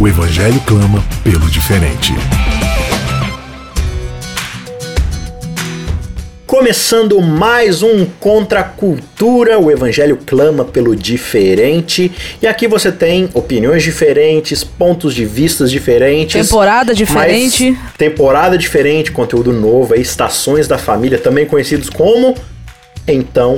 O Evangelho clama pelo diferente. Começando mais um Contra a Cultura, o Evangelho clama pelo diferente. E aqui você tem opiniões diferentes, pontos de vistas diferentes. Temporada diferente. Temporada diferente, conteúdo novo, aí, estações da família, também conhecidos como Então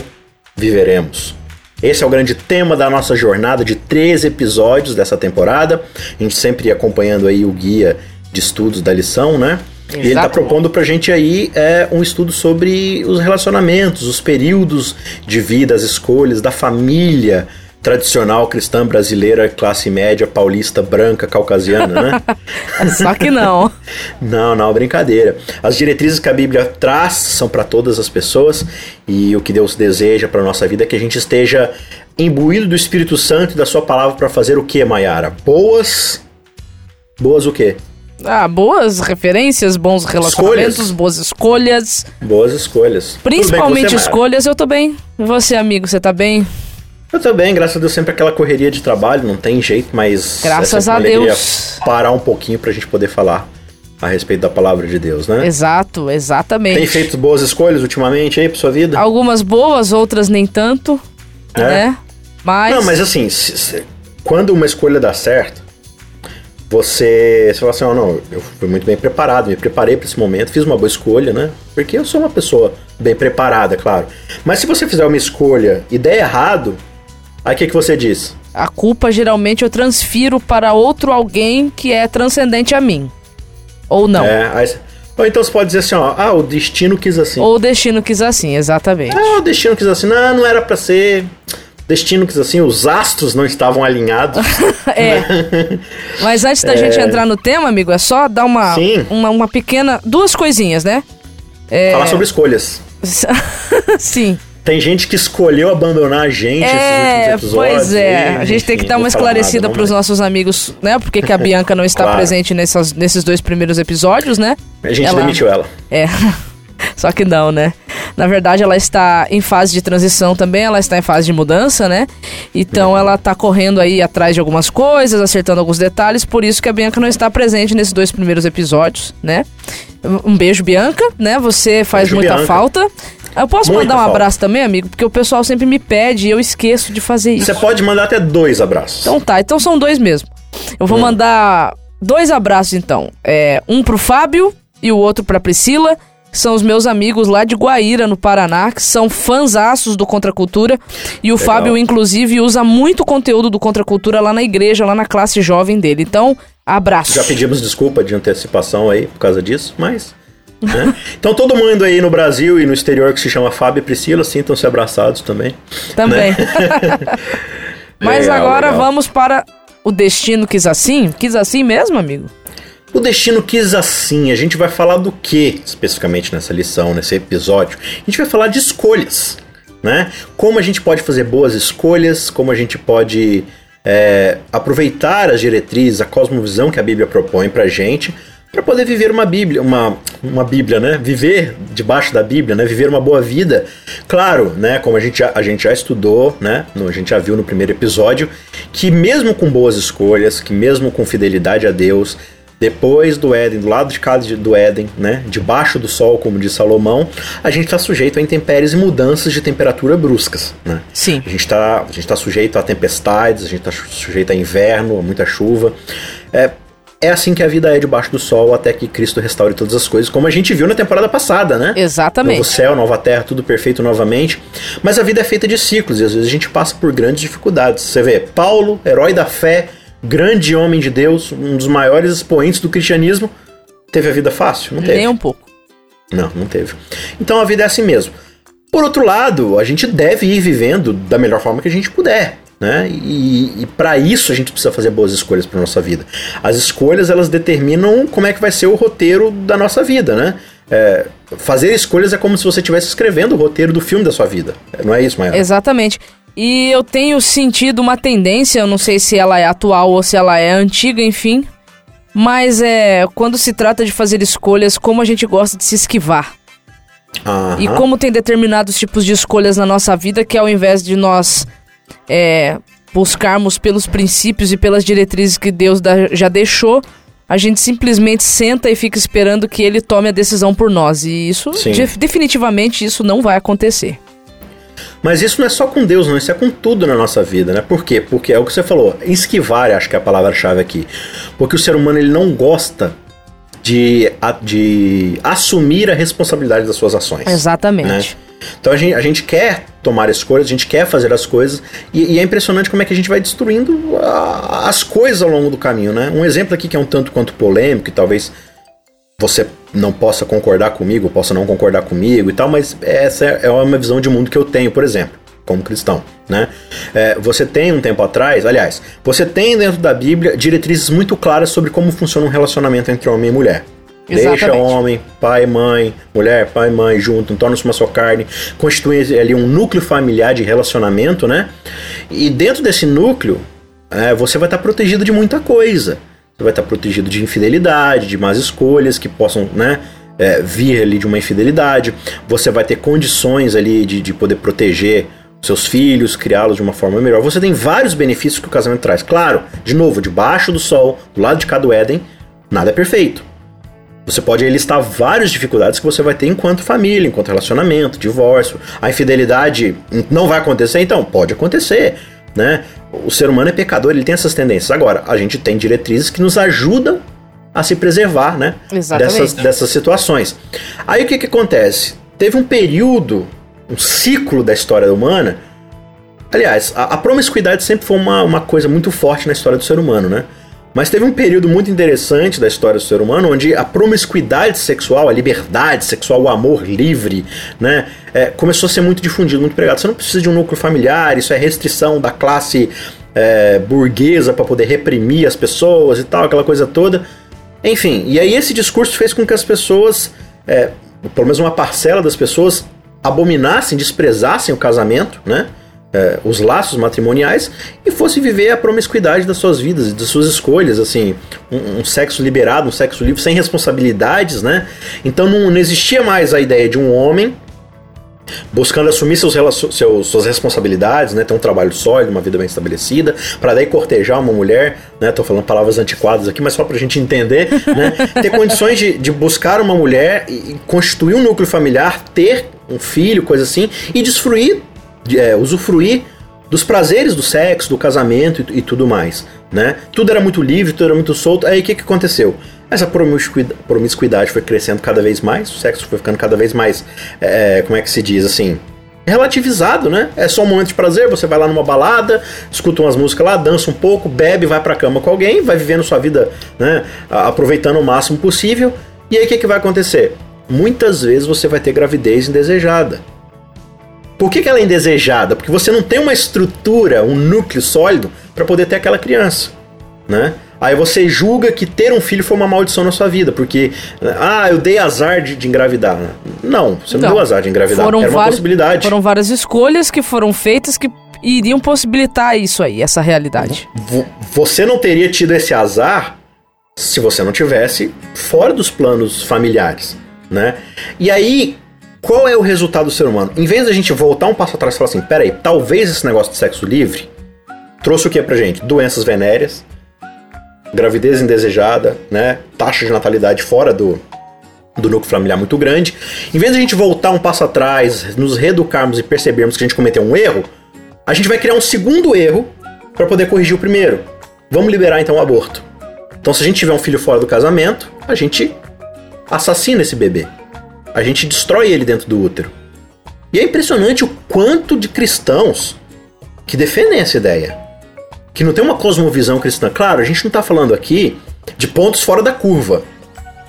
Viveremos. Esse é o grande tema da nossa jornada de três episódios dessa temporada. A gente sempre acompanhando aí o guia de estudos da lição, né? E ele está propondo para a gente aí é, um estudo sobre os relacionamentos, os períodos de vida, as escolhas da família tradicional cristã brasileira, classe média, paulista, branca, caucasiana, né? Só que não. não, não, brincadeira. As diretrizes que a Bíblia traz são para todas as pessoas e o que Deus deseja para nossa vida é que a gente esteja imbuído do Espírito Santo e da sua palavra para fazer o que, Maiara? Boas. Boas o quê? Ah, boas referências, bons relacionamentos, escolhas. boas escolhas. Boas escolhas. Principalmente escolhas, eu tô bem. Você, amigo, você tá bem? Eu também, graças a Deus, sempre aquela correria de trabalho, não tem jeito, mas. Graças é a Deus. Parar um pouquinho pra gente poder falar a respeito da palavra de Deus, né? Exato, exatamente. Tem feito boas escolhas ultimamente aí pra sua vida? Algumas boas, outras nem tanto, é? né? Mas. Não, mas assim, se, se, quando uma escolha dá certo, você, você fala assim, oh, não, eu fui muito bem preparado, me preparei para esse momento, fiz uma boa escolha, né? Porque eu sou uma pessoa bem preparada, claro. Mas se você fizer uma escolha e der errado, Aí o que, que você diz? A culpa geralmente eu transfiro para outro alguém que é transcendente a mim. Ou não. É, aí, ou então você pode dizer assim, ó, ah, o destino quis assim. Ou o destino quis assim, exatamente. Ah, o destino quis assim. Não, não era para ser. Destino quis assim, os astros não estavam alinhados. é. Mas antes da é... gente entrar no tema, amigo, é só dar uma, Sim. uma, uma pequena. Duas coisinhas, né? É... Falar sobre escolhas. Sim. Tem gente que escolheu abandonar a gente é, esses últimos episódios. Pois é, e, a gente enfim, tem que dar uma esclarecida para os nossos amigos, né? Porque que a Bianca não está claro. presente nessas, nesses dois primeiros episódios, né? A gente ela... demitiu ela. É. Só que não, né? Na verdade, ela está em fase de transição também, ela está em fase de mudança, né? Então, ela está correndo aí atrás de algumas coisas, acertando alguns detalhes, por isso que a Bianca não está presente nesses dois primeiros episódios, né? Um beijo, Bianca, né? Você faz beijo, muita Bianca. falta. Eu posso Muita mandar um falta. abraço também, amigo? Porque o pessoal sempre me pede e eu esqueço de fazer isso. Você pode mandar até dois abraços. Então tá, então são dois mesmo. Eu vou hum. mandar dois abraços então. É, um pro Fábio e o outro pra Priscila. São os meus amigos lá de Guaíra, no Paraná, que são fãzaços do Contra Cultura. E o Legal. Fábio, inclusive, usa muito conteúdo do Contra Cultura lá na igreja, lá na classe jovem dele. Então, abraço. Já pedimos desculpa de antecipação aí por causa disso, mas né? Então todo mundo aí no Brasil e no exterior que se chama Fábio e Priscila sintam-se abraçados também. Também. Né? Mas legal, agora legal. vamos para o destino quis assim? Quis assim mesmo, amigo? O destino quis assim. A gente vai falar do que especificamente nessa lição, nesse episódio? A gente vai falar de escolhas, né? Como a gente pode fazer boas escolhas, como a gente pode é, aproveitar as diretrizes, a cosmovisão que a Bíblia propõe pra gente para poder viver uma Bíblia, uma, uma Bíblia, né? Viver debaixo da Bíblia, né? Viver uma boa vida. Claro, né? Como a gente já, a gente já estudou, né? A gente já viu no primeiro episódio, que mesmo com boas escolhas, que mesmo com fidelidade a Deus, depois do Éden, do lado de cá do Éden, né? Debaixo do sol, como diz Salomão, a gente está sujeito a intempéries e mudanças de temperatura bruscas, né? Sim. A gente está tá sujeito a tempestades, a gente está sujeito a inverno, a muita chuva. É, é assim que a vida é debaixo do sol até que Cristo restaure todas as coisas, como a gente viu na temporada passada, né? Exatamente. Novo céu, nova terra, tudo perfeito novamente. Mas a vida é feita de ciclos e às vezes a gente passa por grandes dificuldades. Você vê, Paulo, herói da fé, grande homem de Deus, um dos maiores expoentes do cristianismo, teve a vida fácil? Não teve. Nem um pouco. Não, não teve. Então a vida é assim mesmo. Por outro lado, a gente deve ir vivendo da melhor forma que a gente puder. Né? E, e para isso a gente precisa fazer boas escolhas para nossa vida. As escolhas elas determinam como é que vai ser o roteiro da nossa vida, né? É, fazer escolhas é como se você estivesse escrevendo o roteiro do filme da sua vida. Não é isso, Maia? Exatamente. E eu tenho sentido uma tendência, eu não sei se ela é atual ou se ela é antiga, enfim. Mas é quando se trata de fazer escolhas, como a gente gosta de se esquivar. E como tem determinados tipos de escolhas na nossa vida que ao invés de nós é, buscarmos pelos princípios e pelas diretrizes que Deus já deixou, a gente simplesmente senta e fica esperando que ele tome a decisão por nós. E isso, de, definitivamente, isso não vai acontecer. Mas isso não é só com Deus, não, isso é com tudo na nossa vida, né? Por quê? Porque é o que você falou, esquivar, acho que é a palavra-chave aqui. Porque o ser humano ele não gosta de, de assumir a responsabilidade das suas ações. Exatamente. Né? Então a gente, a gente quer tomar escolhas, a gente quer fazer as coisas, e, e é impressionante como é que a gente vai destruindo a, as coisas ao longo do caminho, né? Um exemplo aqui que é um tanto quanto polêmico, e talvez você não possa concordar comigo, possa não concordar comigo e tal, mas essa é, é uma visão de mundo que eu tenho, por exemplo, como cristão, né? É, você tem um tempo atrás, aliás, você tem dentro da Bíblia diretrizes muito claras sobre como funciona um relacionamento entre homem e mulher. Exatamente. Deixa homem, pai, mãe, mulher, pai, mãe junto, torna-se uma só carne, constitui ali um núcleo familiar de relacionamento, né? E dentro desse núcleo, é, você vai estar protegido de muita coisa. Você vai estar protegido de infidelidade, de más escolhas que possam, né? É, vir ali de uma infidelidade. Você vai ter condições ali de, de poder proteger seus filhos, criá-los de uma forma melhor. Você tem vários benefícios que o casamento traz. Claro, de novo, debaixo do sol, do lado de cada Éden, nada é perfeito. Você pode listar várias dificuldades que você vai ter enquanto família, enquanto relacionamento, divórcio. A infidelidade não vai acontecer, então pode acontecer, né? O ser humano é pecador, ele tem essas tendências. Agora, a gente tem diretrizes que nos ajudam a se preservar, né? Dessas, dessas situações. Aí o que, que acontece? Teve um período, um ciclo da história humana. Aliás, a, a promiscuidade sempre foi uma, uma coisa muito forte na história do ser humano, né? Mas teve um período muito interessante da história do ser humano onde a promiscuidade sexual, a liberdade sexual, o amor livre, né, é, começou a ser muito difundido, muito pregado. Você não precisa de um núcleo familiar, isso é restrição da classe é, burguesa para poder reprimir as pessoas e tal, aquela coisa toda. Enfim, e aí esse discurso fez com que as pessoas, é, pelo menos uma parcela das pessoas, abominassem, desprezassem o casamento, né? É, os laços matrimoniais e fosse viver a promiscuidade das suas vidas, das suas escolhas, assim, um, um sexo liberado, um sexo livre, sem responsabilidades, né? Então não, não existia mais a ideia de um homem buscando assumir seus, seus, suas responsabilidades, né, ter um trabalho sólido, uma vida bem estabelecida, para daí cortejar uma mulher, né, tô falando palavras antiquadas aqui, mas só pra gente entender, né, ter condições de, de buscar uma mulher e constituir um núcleo familiar, ter um filho, coisa assim, e desfruir é, usufruir dos prazeres do sexo, do casamento e, e, tudo mais, né? Tudo era muito livre, tudo era muito solto. Aí o que, que aconteceu? Essa promiscuidade, foi crescendo cada vez mais, o sexo foi ficando cada vez mais, é, como é que se diz assim, relativizado, né? É só um momento de prazer, você vai lá numa balada, escuta umas músicas lá, dança um pouco, bebe, vai pra cama com alguém, vai vivendo sua vida, né? Aproveitando o máximo possível. E aí o que, que vai acontecer? Muitas vezes você vai ter gravidez indesejada. Por que, que ela é indesejada? Porque você não tem uma estrutura, um núcleo sólido para poder ter aquela criança, né? Aí você julga que ter um filho foi uma maldição na sua vida, porque, ah, eu dei azar de, de engravidar. Não, você não, não, deu azar de engravidar, foram era uma várias, possibilidade. Foram várias escolhas que foram feitas que iriam possibilitar isso aí, essa realidade. Você não teria tido esse azar se você não tivesse fora dos planos familiares, né? E aí, qual é o resultado do ser humano? Em vez da gente voltar um passo atrás e falar assim, peraí, talvez esse negócio de sexo livre trouxe o que pra gente? Doenças venéreas, gravidez indesejada, né? Taxa de natalidade fora do, do núcleo familiar muito grande. Em vez de a gente voltar um passo atrás, nos reeducarmos e percebermos que a gente cometeu um erro, a gente vai criar um segundo erro para poder corrigir o primeiro. Vamos liberar então o aborto. Então, se a gente tiver um filho fora do casamento, a gente assassina esse bebê a gente destrói ele dentro do útero. E é impressionante o quanto de cristãos que defendem essa ideia. Que não tem uma cosmovisão cristã. Claro, a gente não está falando aqui de pontos fora da curva.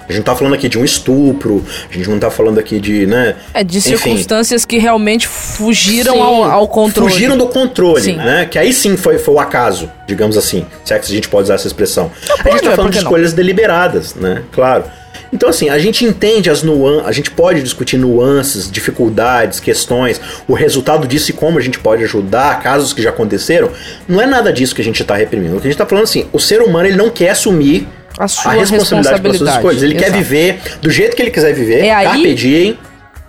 A gente não tá falando aqui de um estupro, a gente não tá falando aqui de, né? É, de Enfim. circunstâncias que realmente fugiram Sim, ao, ao controle. Fugiram do controle, Sim. né? Que aí sim foi, foi o acaso, digamos assim. Se é que a gente pode usar essa expressão. a gente tá falando de que não? escolhas deliberadas, né? Claro. Então, assim, a gente entende as nuances, a gente pode discutir nuances, dificuldades, questões, o resultado disso e como a gente pode ajudar, casos que já aconteceram. Não é nada disso que a gente tá reprimindo. O que a gente tá falando assim, o ser humano ele não quer assumir A a responsabilidade pelas suas responsabilidade. escolhas. Ele quer Exato. viver do jeito que ele quiser viver, É aí- carpe diem,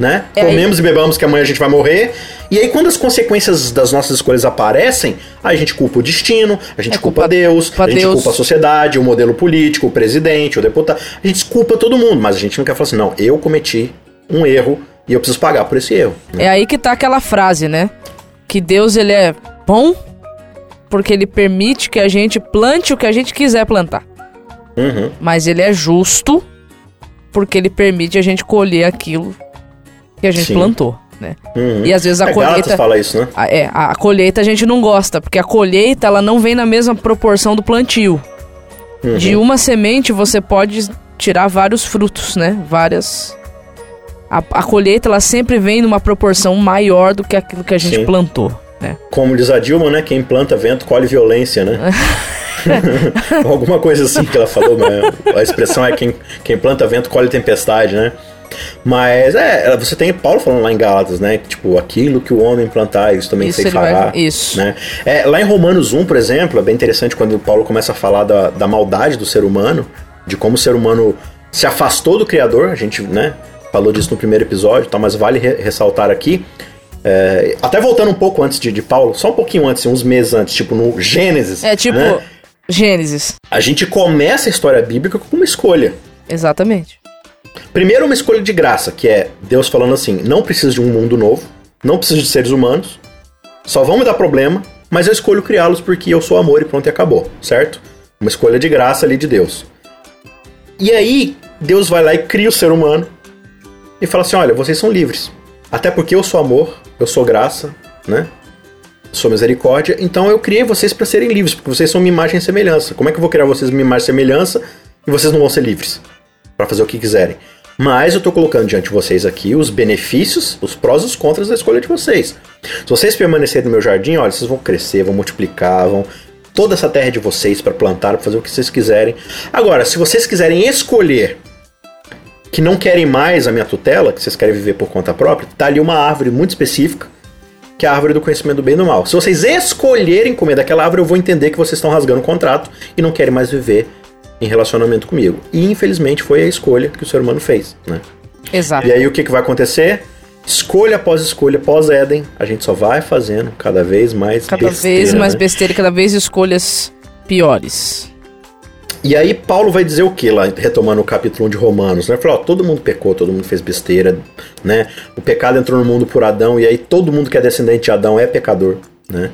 né? É Comemos e bebamos que amanhã a gente vai morrer. E aí quando as consequências das nossas escolhas aparecem, a gente culpa o destino, a gente É culpa, culpa- Deus, culpa a gente Deus. culpa a sociedade, o modelo político, o presidente, o deputado. A gente culpa todo mundo, mas a gente não quer falar assim, não, eu cometi um erro e eu preciso pagar por esse erro. É aí que tá aquela frase, né? Que Deus ele é bom porque ele permite que a gente plante o que a gente quiser plantar. Uhum. Mas ele é justo porque ele permite a gente colher aquilo que a gente Sim. plantou, né? Uhum. E às vezes a é, colheita fala isso, né? a, é, a colheita a gente não gosta, porque a colheita ela não vem na mesma proporção do plantio. Uhum. De uma semente você pode tirar vários frutos, né? Várias. A, a colheita ela sempre vem numa proporção maior do que aquilo que a gente Sim. plantou, né? Como diz a Dilma, né? Quem planta vento colhe violência, né? Alguma coisa assim que ela falou, né? A expressão é quem, quem planta vento colhe tempestade, né? Mas é, você tem Paulo falando lá em Gálatas, né? Tipo, aquilo que o homem plantar, isso também Isso sei vai- fará. isso. Né? É, lá em Romanos 1, por exemplo, é bem interessante quando Paulo começa a falar da, da maldade do ser humano, de como o ser humano se afastou do Criador, a gente, né? Falou disso no primeiro episódio, tá? mas vale re- ressaltar aqui. É, até voltando um pouco antes de, de Paulo, só um pouquinho antes, uns meses antes, tipo no Gênesis. É tipo né? Gênesis. A gente começa a história bíblica com uma escolha. Exatamente. Primeiro, uma escolha de graça, que é Deus falando assim: não preciso de um mundo novo, não preciso de seres humanos, só vão me dar problema, mas eu escolho criá-los porque eu sou amor e pronto e acabou, certo? Uma escolha de graça ali de Deus. E aí, Deus vai lá e cria o ser humano e fala assim: olha, vocês são livres. Até porque eu sou amor, eu sou graça, né? Sou misericórdia, então eu criei vocês para serem livres, porque vocês são minha imagem e semelhança. Como é que eu vou criar vocês minha imagem e semelhança e vocês não vão ser livres? Para fazer o que quiserem. Mas eu tô colocando diante de vocês aqui os benefícios, os prós e os contras da escolha de vocês. Se vocês permanecerem no meu jardim, olha, vocês vão crescer, vão multiplicar, vão toda essa terra de vocês para plantar, para fazer o que vocês quiserem. Agora, se vocês quiserem escolher que não querem mais a minha tutela, que vocês querem viver por conta própria, tá ali uma árvore muito específica, que é a árvore do conhecimento do bem e do mal. Se vocês escolherem comer daquela árvore, eu vou entender que vocês estão rasgando o contrato e não querem mais viver em relacionamento comigo. E infelizmente foi a escolha que o ser humano fez, né? Exato. E aí o que, que vai acontecer? Escolha após escolha, após Éden, a gente só vai fazendo cada vez mais Cada besteira, vez mais né? besteira, e cada vez escolhas piores. E aí Paulo vai dizer o que lá, retomando o capítulo 1 de Romanos, né? Falou, ó, todo mundo pecou, todo mundo fez besteira, né? O pecado entrou no mundo por Adão, e aí todo mundo que é descendente de Adão é pecador, né?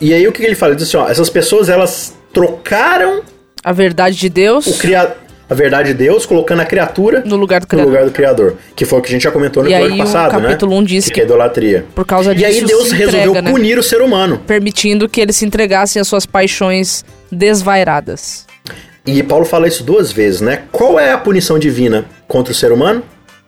E aí o que que ele fala? Ele diz assim, ó, essas pessoas, elas trocaram A verdade de Deus o a verdade de Deus, colocando a criatura no lugar do no Criador. lugar do Criador. Que foi o que a gente já comentou no E episódio o passado, né? capítulo 1 diz que, que é idolatria. Por causa E disso, aí Deus se resolveu entrega, né? punir o ser humano. permitindo que eles se entregassem às suas paixões desvairadas. E Paulo fala isso duas vezes, né? Qual é a punição divina contra o ser humano?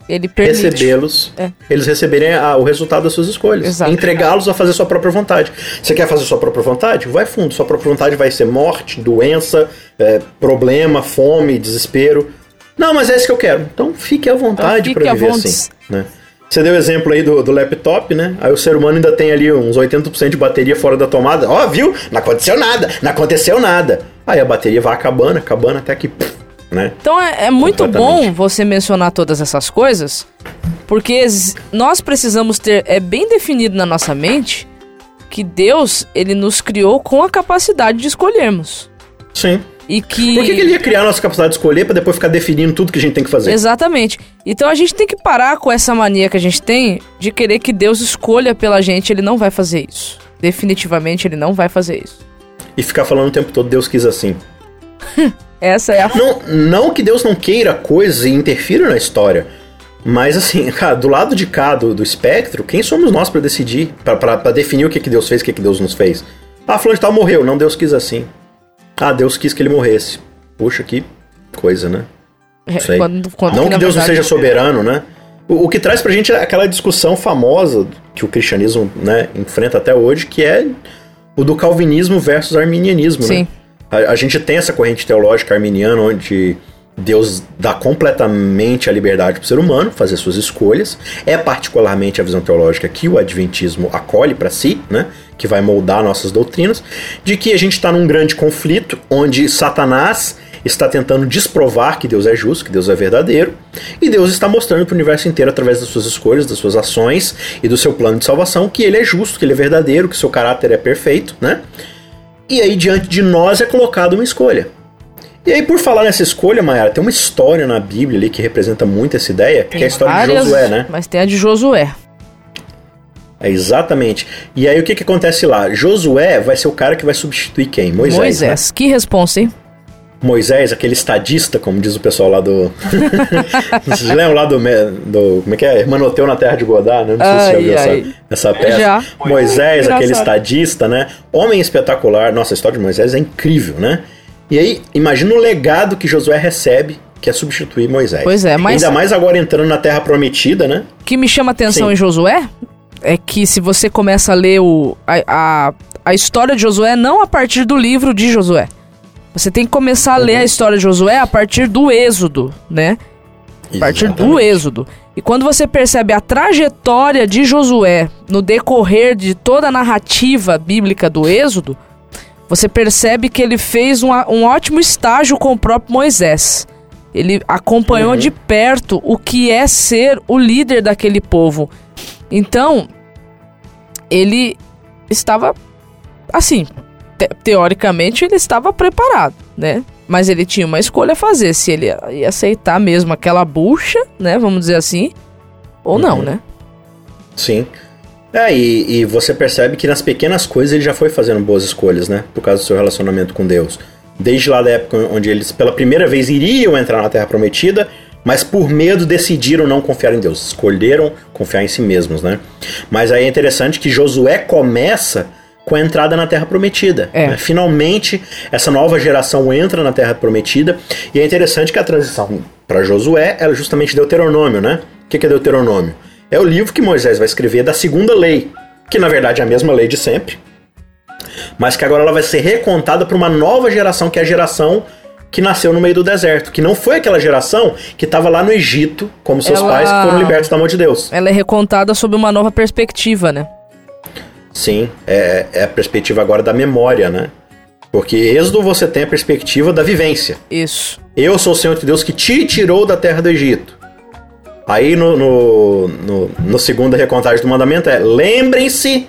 Ele permite. recebê-los, É. eles receberem a- o resultado das suas escolhas. Entregá-los a fazer sua própria vontade. Você quer fazer sua própria vontade? Vai fundo. Sua própria vontade vai ser morte, doença, é, problema, fome, desespero. Não, mas é isso que eu quero. Então fique à vontade fique para viver vontade. assim. Né? Você deu o exemplo aí do, do laptop, né? Aí o ser humano ainda tem ali uns 80% de bateria fora da tomada. Ó, viu? Não aconteceu nada, não aconteceu nada. Aí a bateria vai acabando, acabando até que. pff, né? Então é, é muito bom você mencionar todas essas coisas, porque nós precisamos ter, é bem definido na nossa mente, que Deus, ele nos criou com a capacidade de escolhermos. Sim. E que... Por que, que ele ia criar a nossa capacidade de escolher pra depois ficar definindo tudo que a gente tem que fazer? Exatamente. Então a gente tem que parar com essa mania que a gente tem de querer que Deus escolha pela gente. Ele não vai fazer isso. Definitivamente ele não vai fazer isso. E ficar falando o tempo todo, Deus quis assim. Essa é a. Não, não que Deus não queira coisas e interfira na história. Mas assim, cara, do lado de cá do, do espectro, quem somos nós pra decidir? Pra definir o que, que Deus fez, o que, que Deus nos fez? Ah, fulano de tal morreu. Não, Deus quis assim. Ah, Deus quis que ele morresse. Puxa, que coisa, né? Isso aí. Quando- quando não que, que, Deus não verdade, seja soberano, né? O, o que traz pra gente é aquela discussão famosa que o cristianismo né, enfrenta até hoje, que é o do calvinismo versus arminianismo, Sim. né? A, a gente tem essa corrente teológica arminiana onde Deus dá completamente a liberdade para o ser humano fazer suas escolhas. É particularmente a visão teológica que o adventismo acolhe para si, né? Que vai moldar nossas doutrinas, de que a gente está num grande conflito onde Satanás está tentando desprovar que Deus é justo, que Deus é verdadeiro, e Deus está mostrando para o universo inteiro através das suas escolhas, das suas ações e do seu plano de salvação que ele é justo, que ele é verdadeiro, que seu caráter é perfeito, né? E aí diante de nós é colocada uma escolha. E aí, por falar nessa escolha, Mayara, tem uma história na Bíblia ali que representa muito essa ideia, que é a história várias, de Josué, né? Mas tem a de Josué. É exatamente. E aí o que, que acontece lá? Josué vai ser o cara que vai substituir quem? Moisés. Moisés. né? Que responsa, hein? Moisés, aquele estadista, como diz o pessoal lá do. Vocês lembram lá do, do. Como é que é? Hermanoteu na Terra de Godá, né? Não sei se você já Ai, viu ai. essa, essa peça. Já. Moisés, Engraçado. aquele estadista, né? Homem espetacular. Nossa, a história de Moisés é incrível, né? E aí, imagina o legado que Josué recebe, que é substituir Moisés. Pois é, mas- Ainda mais agora entrando na Terra Prometida, né? O que me chama atenção Sim. em Josué é que se você começa a ler o, a, a, a história de Josué, não a partir do livro de Josué. Você tem que começar a ler Uhum. a história de Josué a partir do Êxodo, né? A partir do. Êxodo. E quando você percebe a trajetória de Josué no decorrer de toda a narrativa bíblica do Êxodo, você percebe que ele fez um, um ótimo estágio com o próprio Moisés. Ele acompanhou Uhum. de perto o que é ser o líder daquele povo. Então, ele estava assim, te- teoricamente ele estava preparado, né? Mas ele tinha uma escolha a fazer, se ele ia, aceitar mesmo aquela bucha, né, vamos dizer assim, ou não, Uhum. né? Sim. É, e, e você percebe que nas pequenas coisas ele já foi fazendo boas escolhas, né? Por causa do seu relacionamento com Deus. Desde lá da época onde eles pela primeira vez iriam entrar na Terra Prometida, mas por medo decidiram não confiar em Deus. Escolheram confiar em si mesmos, né? Mas aí é interessante que Josué começa com a entrada na Terra Prometida. É. né? Finalmente, essa nova geração entra na Terra Prometida. E é interessante que a transição para Josué é justamente Deuteronômio, né? O que que é Deuteronômio? É o livro que Moisés vai escrever da segunda lei, que na verdade é a mesma lei de sempre, mas que agora ela vai ser recontada para uma nova geração, que é a geração que nasceu no meio do deserto, que não foi aquela geração que estava lá no Egito, como seus Ela- pais que foram libertos da mão de Deus. Ela é recontada sob uma nova perspectiva, né? Sim, é, é a perspectiva agora da memória, né? Porque Êxodo você tem a perspectiva da vivência. Isso. Eu sou o Senhor teu Deus que te tirou da terra do Egito. Aí no, no, no, no segunda recontagem do mandamento é: lembrem-se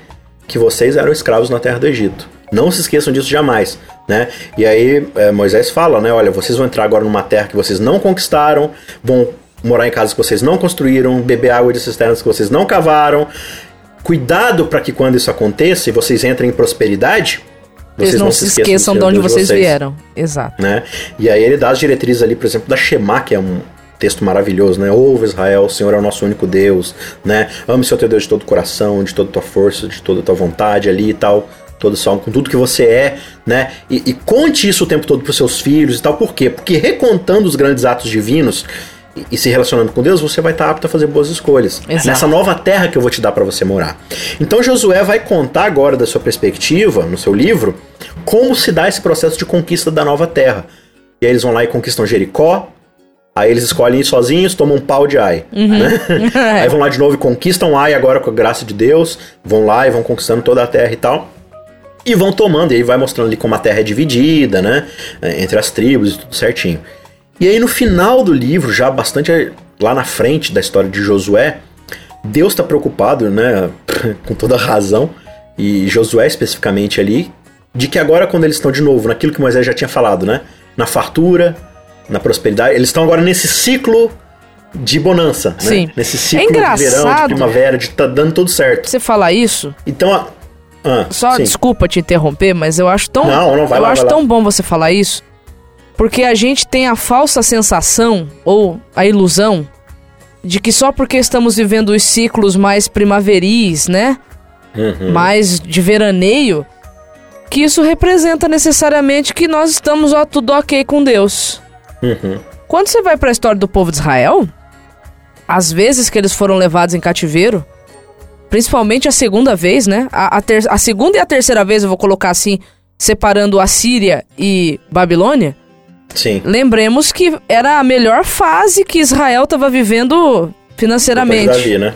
que vocês eram escravos na terra do Egito. Não se esqueçam disso jamais, né? E aí é, Moisés fala, né? Olha, vocês vão entrar agora numa terra que vocês não conquistaram, vão morar em casas que vocês não construíram, beber água de cisternas que vocês não cavaram. Cuidado para que quando isso aconteça e vocês entrem em prosperidade, Eles não se esqueçam do de onde Deus vocês vieram. Exato. né? E aí ele dá as diretrizes ali, por exemplo, da Shema, que é um texto maravilhoso, né? Ouve Israel, o Senhor é o nosso único Deus, né? Ame o seu teu Deus de todo o coração, de toda a tua força, de toda a tua vontade ali e tal, todo salmo, com tudo que você é, né? E, e conte isso o tempo todo pros seus filhos e tal, por quê? Porque recontando os grandes atos divinos e, e se relacionando com Deus, você vai estar apto a fazer boas escolhas. Exato. Nessa nova terra que eu vou te dar para você morar. Então Josué vai contar agora da sua perspectiva, no seu livro, como se dá esse processo de conquista da nova terra. E aí eles vão lá e conquistam Jericó. Aí eles escolhem ir sozinhos, tomam um pau de Ai. né? aí vão lá de novo e conquistam Ai agora com a graça de Deus. Vão lá e vão conquistando toda a terra e tal. E vão tomando, e aí vai mostrando ali como a terra é dividida, né? é, Entre as tribos e tudo certinho. E aí no final do livro, já bastante lá na frente da história de Josué, Deus está preocupado, né? Com toda razão, e Josué especificamente ali, de que agora quando eles estão de novo naquilo que Moisés já tinha falado, né? Na fartura, na prosperidade, eles estão agora nesse ciclo de bonança, Sim. né? Nesse ciclo É de verão, de primavera, de tá dando tudo certo. Você falar isso, Então, a- ah, Só sim. desculpa te interromper, mas eu acho tão Não, não, vai eu lá, acho vai lá. tão bom você falar isso, porque a gente tem a falsa sensação ou a ilusão de que só porque estamos vivendo os ciclos mais primaveris, né? Uhum. Mais de veraneio, que isso representa necessariamente que nós estamos ó, tudo ok com Deus. Uhum. Quando você vai para a história do povo de Israel, as vezes que eles foram levados em cativeiro, principalmente a segunda vez, né? A, a, ter, a segunda e a terceira vez, eu vou colocar assim, separando a Síria e Babilônia. Sim. Lembremos que era a melhor fase que Israel estava vivendo financeiramente. Davi, né?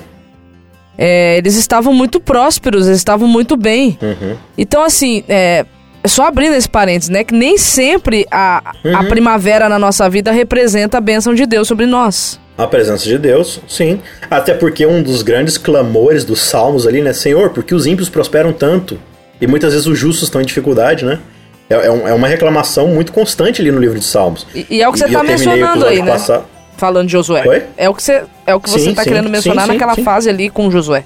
É, eles estavam muito prósperos, eles estavam muito bem. Uhum. Então, assim, é, só abrindo esse parênteses, né? Que nem sempre a, a Uhum. primavera na nossa vida representa a bênção de Deus sobre nós. A presença de Deus, sim. Até porque um dos grandes clamores dos salmos ali, né? Senhor, porque os ímpios prosperam tanto? E muitas vezes os justos estão em dificuldade, né? É, é um- é uma reclamação muito constante ali no livro de Salmos. E, e é o que você está mencionando aí, né? passado- Falando de Josué. Oi? É o que você, é o que você Sim, está sim, querendo mencionar sim, sim, naquela fase ali com Josué.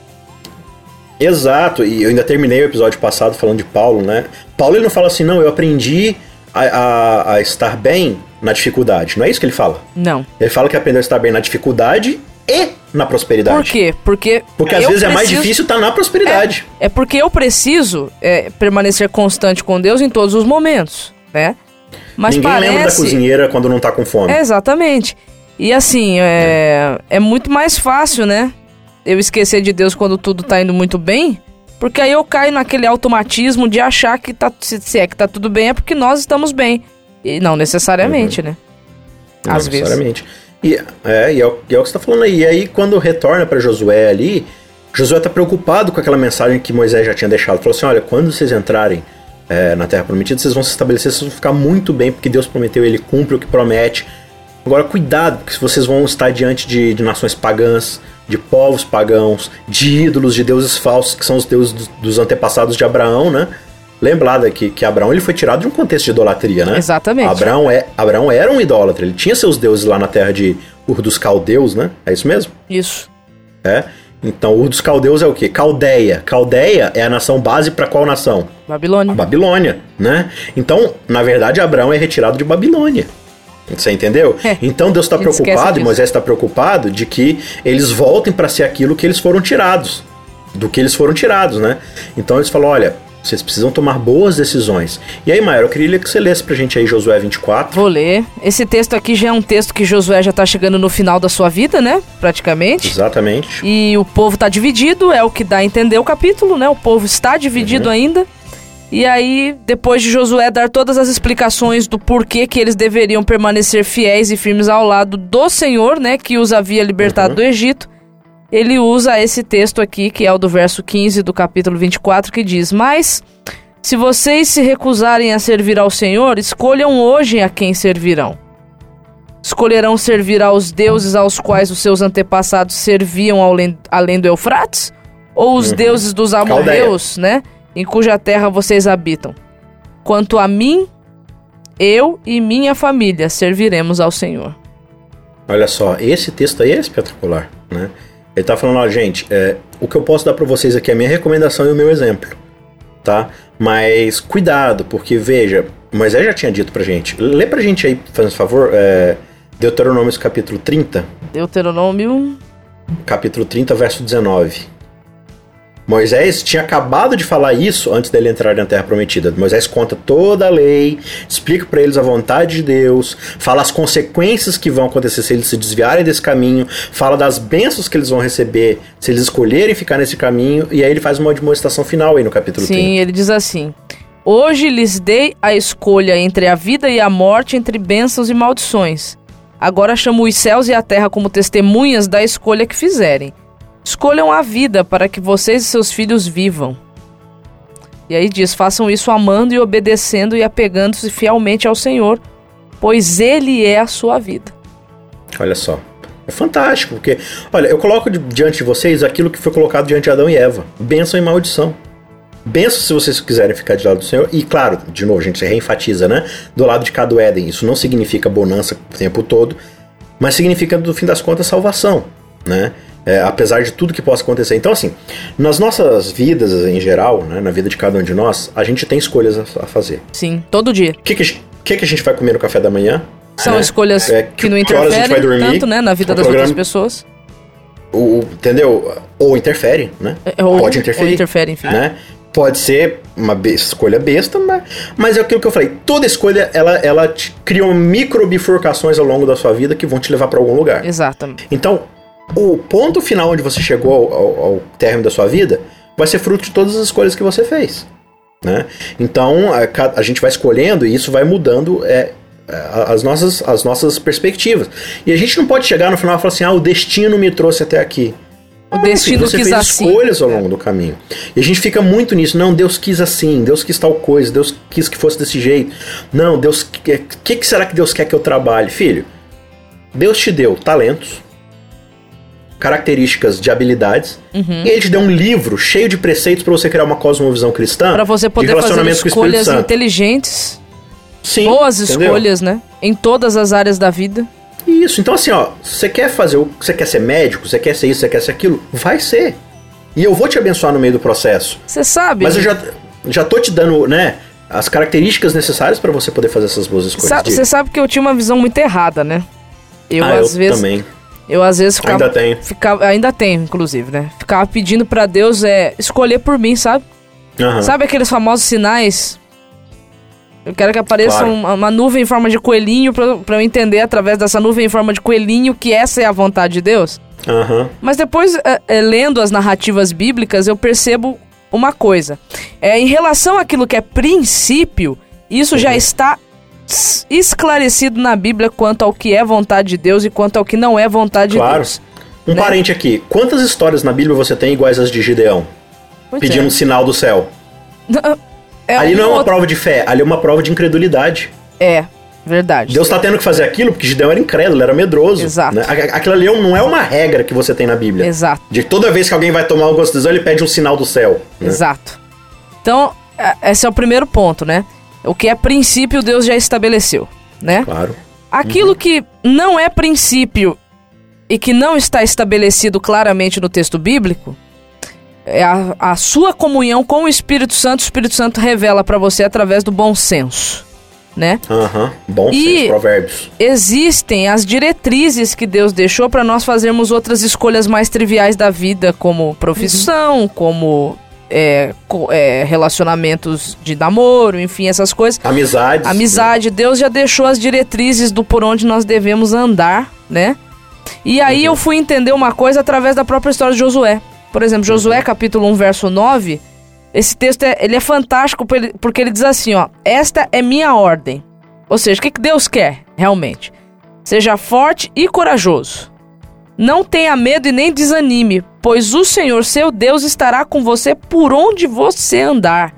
Exato, e eu ainda terminei o episódio passado falando de Paulo, né? Paulo ele não fala assim, não, eu aprendi a, a- a estar bem na dificuldade. Não é isso que ele fala. Não. Ele fala que aprendeu a estar bem na dificuldade e na prosperidade. Por quê? Porque. Porque às vezes é mais preciso- difícil estar na prosperidade. É, é porque eu preciso é, permanecer constante com Deus em todos os momentos, né? Mas Ninguém parece... lembra da cozinheira quando não tá com fome. É, exatamente. E assim, é, é muito mais fácil, né? Eu esquecer de Deus quando tudo tá indo muito bem, porque aí eu caio naquele automatismo de achar que tá, se, é que tá tudo bem, é porque nós estamos bem. E não necessariamente, né? Não Às vezes. necessariamente. E é, e é, o, e é o que você tá falando aí. E aí, quando retorna pra Josué ali, Josué tá preocupado com aquela mensagem que Moisés já tinha deixado. Falou assim: olha, quando vocês entrarem é, na Terra Prometida, vocês vão se estabelecer, vocês vão ficar muito bem, porque Deus prometeu, ele cumpre o que promete. Agora, cuidado, porque vocês vão estar diante de, de nações pagãs, de povos pagãos, de ídolos, de deuses falsos, que são os deuses dos antepassados de Abraão, né? Lembra lá que, que Abraão ele foi tirado de um contexto de idolatria, né? Exatamente. Abraão, é, Abraão era um idólatra, ele tinha seus deuses lá na terra de Ur dos Caldeus, né? É isso mesmo? Isso. É. Então, Ur dos Caldeus é o quê? Caldeia. Caldeia é a nação base para qual nação? Babilônia. Babilônia, né? Então, na verdade, Abraão é retirado de Babilônia. Você entendeu? É, então Deus está a preocupado. Moisés está preocupado de que eles voltem para ser aquilo que eles foram tirados, do que eles foram tirados, né? Então eles falam, olha, vocês precisam tomar boas decisões. E aí, Maia, eu queria que você lesse pra gente aí Josué 24. Vou ler. Esse texto aqui já é um texto que Josué já tá chegando no final da sua vida, né? Praticamente. Exatamente. E o povo tá dividido, é o que dá a entender o capítulo, né? O povo está dividido ainda. E aí, depois de Josué dar todas as explicações do porquê que eles deveriam permanecer fiéis e firmes ao lado do Senhor, né? Que os havia libertado do Egito, ele usa esse texto aqui, que é o do verso 15 do capítulo 24, que diz: Mas se vocês se recusarem a servir ao Senhor, escolham hoje a quem servirão. Escolherão servir aos deuses aos quais os seus antepassados serviam além, além do Eufrates? Ou os deuses dos amorreus, né? Em cuja terra vocês habitam? Quanto a mim, eu e minha família serviremos ao Senhor. Olha só, esse texto aí é espetacular, né? Ele tá falando, ó, gente, é, o que eu posso dar pra vocês aqui é a minha recomendação e o meu exemplo, tá? Mas cuidado, porque veja, Moisés já tinha dito pra gente. Lê pra gente aí, fazendo favor, é, Deuteronômio capítulo 30, Deuteronômio. capítulo 30, verso 19. Moisés tinha acabado de falar isso antes dele entrar na Terra Prometida. Moisés conta toda a lei, explica para eles a vontade de Deus, fala as consequências que vão acontecer se eles se desviarem desse caminho, fala das bênçãos que eles vão receber se eles escolherem ficar nesse caminho, e aí ele faz uma demonstração final aí no capítulo 30. Sim, ele diz assim: Hoje lhes dei a escolha entre a vida e a morte, entre bênçãos e maldições. Agora chamo os céus e a terra como testemunhas da escolha que fizerem. Escolham a vida para que vocês e seus filhos vivam. E aí diz: façam isso amando e obedecendo e apegando-se fielmente ao Senhor, pois Ele é a sua vida. Olha só. É fantástico, porque, olha, eu coloco di- diante de vocês aquilo que foi colocado diante de Adão e Eva: bênção e maldição. Benção se vocês quiserem ficar de lado do Senhor. E claro, de novo, a gente reenfatiza, né? Do lado de cada Éden. Isso não significa bonança o tempo todo, mas significa, no fim das contas, salvação, né? É, apesar de tudo que possa acontecer. Então, assim, nas nossas vidas em geral, né, na vida de cada um de nós, a gente tem escolhas a, fazer. Sim, todo dia. O que, que, a gente- o que, que a gente vai comer no café da manhã? São né? escolhas É, que não que horas a gente vai interferem dormir? tanto, né, na vida das outras programa- pessoas. O, entendeu? Ou interfere, né? É, ou- Pode interferir. ou interfere, enfim. Né? pode ser uma be escolha besta, mas, mas é aquilo que eu falei. Toda escolha, ela, ela te cria micro bifurcações ao longo da sua vida que vão te levar para algum lugar. Exatamente. Então, o ponto final onde você chegou ao, ao, ao término da sua vida vai ser fruto de todas as escolhas que você fez. Né? Então, a, a gente vai escolhendo e isso vai mudando é, as, nossas, as nossas perspectivas. E a gente não pode chegar no final e falar assim: ah, o destino me trouxe até aqui. O destino você quis fez assim. escolhas ao longo do caminho. E a gente fica muito nisso. Não, Deus quis assim, Deus quis tal coisa, Deus quis que fosse desse jeito. Não, Deus. O que, que será que Deus quer que eu trabalhe? Filho, Deus te deu talentos, características de habilidades, Uhum. e ele te deu um livro cheio de preceitos para você criar uma cosmovisão cristã. Pra você de poder fazer escolhas inteligentes, Sim, boas entendeu? escolhas, né? Em todas as áreas da vida. Isso, então assim, ó, você quer fazer o. Você quer ser médico, você quer ser isso, você quer ser aquilo, vai ser. E eu vou te abençoar no meio do processo. Você sabe? Mas eu já, já tô te dando, né, as características necessárias para você poder fazer essas boas escolhas. Você sabe que eu tinha uma visão muito errada, né? Eu ah, às eu vezes, também. Eu às vezes ficava, Ainda tenho. ficava, ainda inclusive, né? Ficava pedindo pra Deus é escolher por mim, sabe? Aham. Sabe aqueles famosos sinais? Eu quero que apareça Claro. uma, uma nuvem em forma de coelhinho pra, pra eu entender através dessa nuvem em forma de coelhinho que essa é a vontade de Deus. Aham. Mas depois, é, é, lendo as narrativas bíblicas, eu percebo uma coisa. É, em relação àquilo que é princípio, isso já está esclarecido na Bíblia quanto ao que é vontade de Deus e quanto ao que não é vontade de Claro. Deus. Um Né? parente aqui. Quantas histórias na Bíblia você tem iguais às de Gideão? Pois Pedindo um é. sinal do céu. É ali um não é uma outro- prova de fé, ali é uma prova de incredulidade. É, verdade. Deus tá tendo que fazer aquilo porque Gideão era incrédulo, era medroso. Exato. né? Aquilo ali não é uma regra que você tem na Bíblia. Exato. De toda vez que alguém vai tomar alguma decisão, ele pede um sinal do céu. né? Exato. Então, é- esse é o primeiro ponto, né? O que é princípio, Deus já estabeleceu, né? Claro. Aquilo que não é princípio e que não está estabelecido claramente no texto bíblico é a, a sua comunhão com o Espírito Santo. O Espírito Santo revela para você através do bom senso, né? Aham. Bom E- senso, provérbios. Existem as diretrizes que Deus deixou para nós fazermos outras escolhas mais triviais da vida, como profissão, como é, é, relacionamentos de namoro, enfim, essas coisas. Amizades. né? Amizade, Deus já deixou as diretrizes do por onde nós devemos andar, né? E aí eu fui entender uma coisa através da própria história de Josué. Por exemplo, Josué capítulo 1, verso 9, esse texto é, ele é fantástico porque ele diz assim, ó: "Esta é minha ordem". Ou seja, o que, que Deus quer, realmente? Seja forte e corajoso. Não tenha medo e nem desanime, pois o Senhor, seu Deus, estará com você por onde você andar.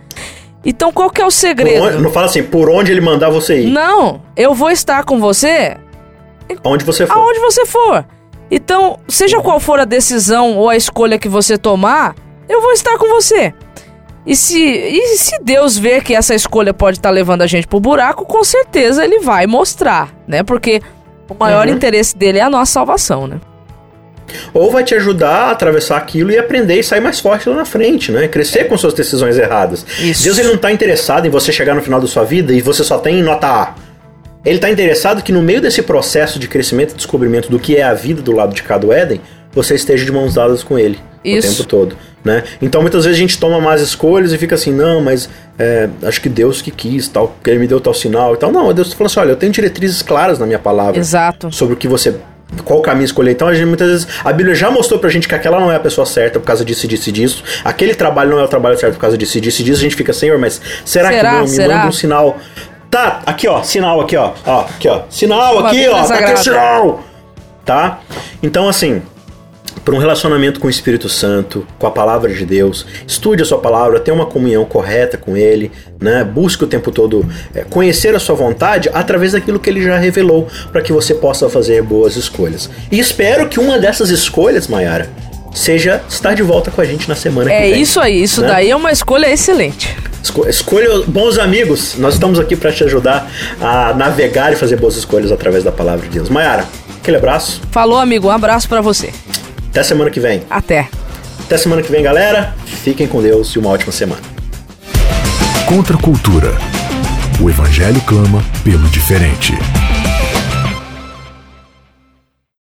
Então, qual que é o segredo? onde- não fala assim, por onde ele mandar você ir. Não, eu vou estar com você Onde você for. aonde você for. Então, seja qual for a decisão ou a escolha que você tomar, eu vou estar com você. E se, e se Deus vê que essa escolha pode estar levando a gente pro buraco, com certeza ele vai mostrar, né? Porque o maior Uhum. interesse dele é a nossa salvação, né? Ou vai te ajudar a atravessar aquilo e aprender e sair mais forte lá na frente, né? Crescer com suas decisões erradas. Isso. Deus ele não tá interessado em você chegar no final da sua vida e você só tem nota A. Ele tá interessado que no meio desse processo de crescimento e descobrimento do que é a vida do lado de cá do Éden, você esteja de mãos dadas com ele Isso. o tempo todo, né? Então muitas vezes a gente toma más escolhas e fica assim, não, mas é, acho que Deus que quis, tal, porque ele me deu tal sinal e tal. Não, Deus falando assim, olha, eu tenho diretrizes claras na minha palavra Exato. sobre o que você. Qual caminho escolher. Então, a gente, muitas vezes, a Bíblia já mostrou pra gente que aquela não é a pessoa certa por causa disso, disso e disso. Aquele trabalho não é o trabalho certo por causa disso, e disso e disso. A gente fica, Senhor, mas será, Será? que não? Me Será? manda um sinal. Tá, aqui ó, sinal aqui ó. Ó, aqui ó. Sinal Uma aqui ó. Tá aqui o sinal. Tá? Então, assim. Para um relacionamento com o Espírito Santo, com a palavra de Deus, estude a sua palavra, tenha uma comunhão correta com Ele, né? Busque o tempo todo é, conhecer a sua vontade através daquilo que Ele já revelou, para que você possa fazer boas escolhas. E espero que uma dessas escolhas, Mayara, seja estar de volta com a gente na semana É que vem. isso aí, isso né? daí é uma escolha excelente. Esco- Escolha bons amigos. Nós estamos aqui para te ajudar a navegar e fazer boas escolhas através da palavra de Deus. Mayara, aquele abraço. Falou, amigo, um abraço pra você. Até semana que vem. Até. Até semana que vem, galera. Fiquem com Deus e uma ótima semana. Contra a cultura. O Evangelho clama pelo diferente.